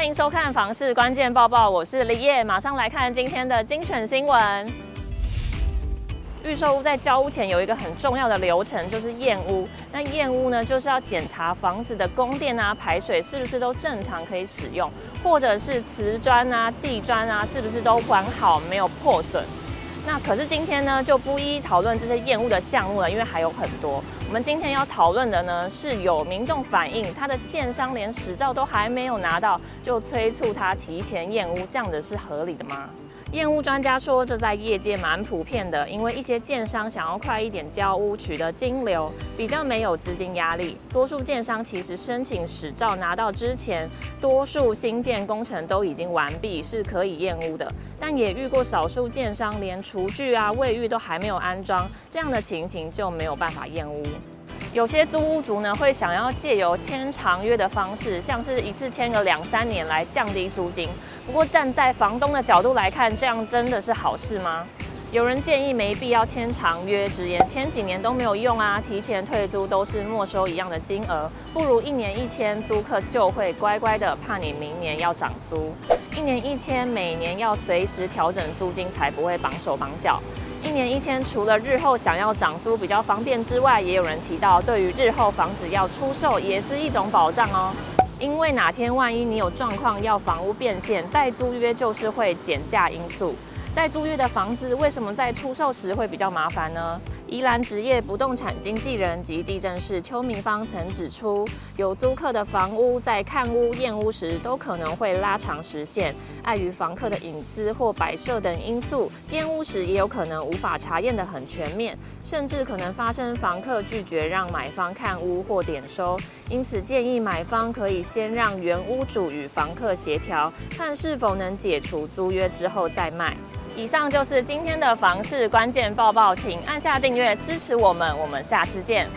欢迎收看房市关键报报，我是李叶，马上来看今天的精选新闻。预售屋在交屋前有一个很重要的流程，就是验屋。那验屋呢，就是要检查房子的供电啊、排水是不是都正常可以使用，或者是瓷砖啊、地砖啊，是不是都完好没有破损。那可是今天呢，就不一一讨论这些验屋的项目了，因为还有很多。我们今天要讨论的呢，是有民众反映，他的建商连执照都还没有拿到，就催促他提前验屋，这样子是合理的吗？验屋专家说，这在业界蛮普遍的，因为一些建商想要快一点交屋，取得金流，比较没有资金压力。多数建商其实申请执照拿到之前，多数新建工程都已经完毕，是可以验屋的。但也遇过少数建商连厨具啊、卫浴都还没有安装，这样的情形就没有办法验屋。有些租屋族呢，会想要借由签长约的方式，像是一次签个两三年来降低租金。不过站在房东的角度来看，这样真的是好事吗？有人建议没必要签长约，直言签几年都没有用啊，提前退租都是没收一样的金额，不如一年一签，租客就会乖乖的，怕你明年要涨租。一年一签，每年要随时调整租金，才不会绑手绑脚。一年一签，除了日后想要涨租比较方便之外，也有人提到，对于日后房子要出售也是一种保障哦。因为哪天万一你有状况要房屋变现，代租约就是会减价因素。代租约的房子为什么在出售时会比较麻烦呢？宜兰职业不动产经纪人及地政士邱明芳曾指出，有租客的房屋在看屋验屋时都可能会拉长时限，碍于房客的隐私或摆设等因素，验屋时也有可能无法查验得很全面，甚至可能发生房客拒绝让买方看屋或点收。因此建议买方可以先让原屋主与房客协调，看是否能解除租约之后再卖。以上就是今天的房市关键报报，请按下订阅支持我们，我们下次见。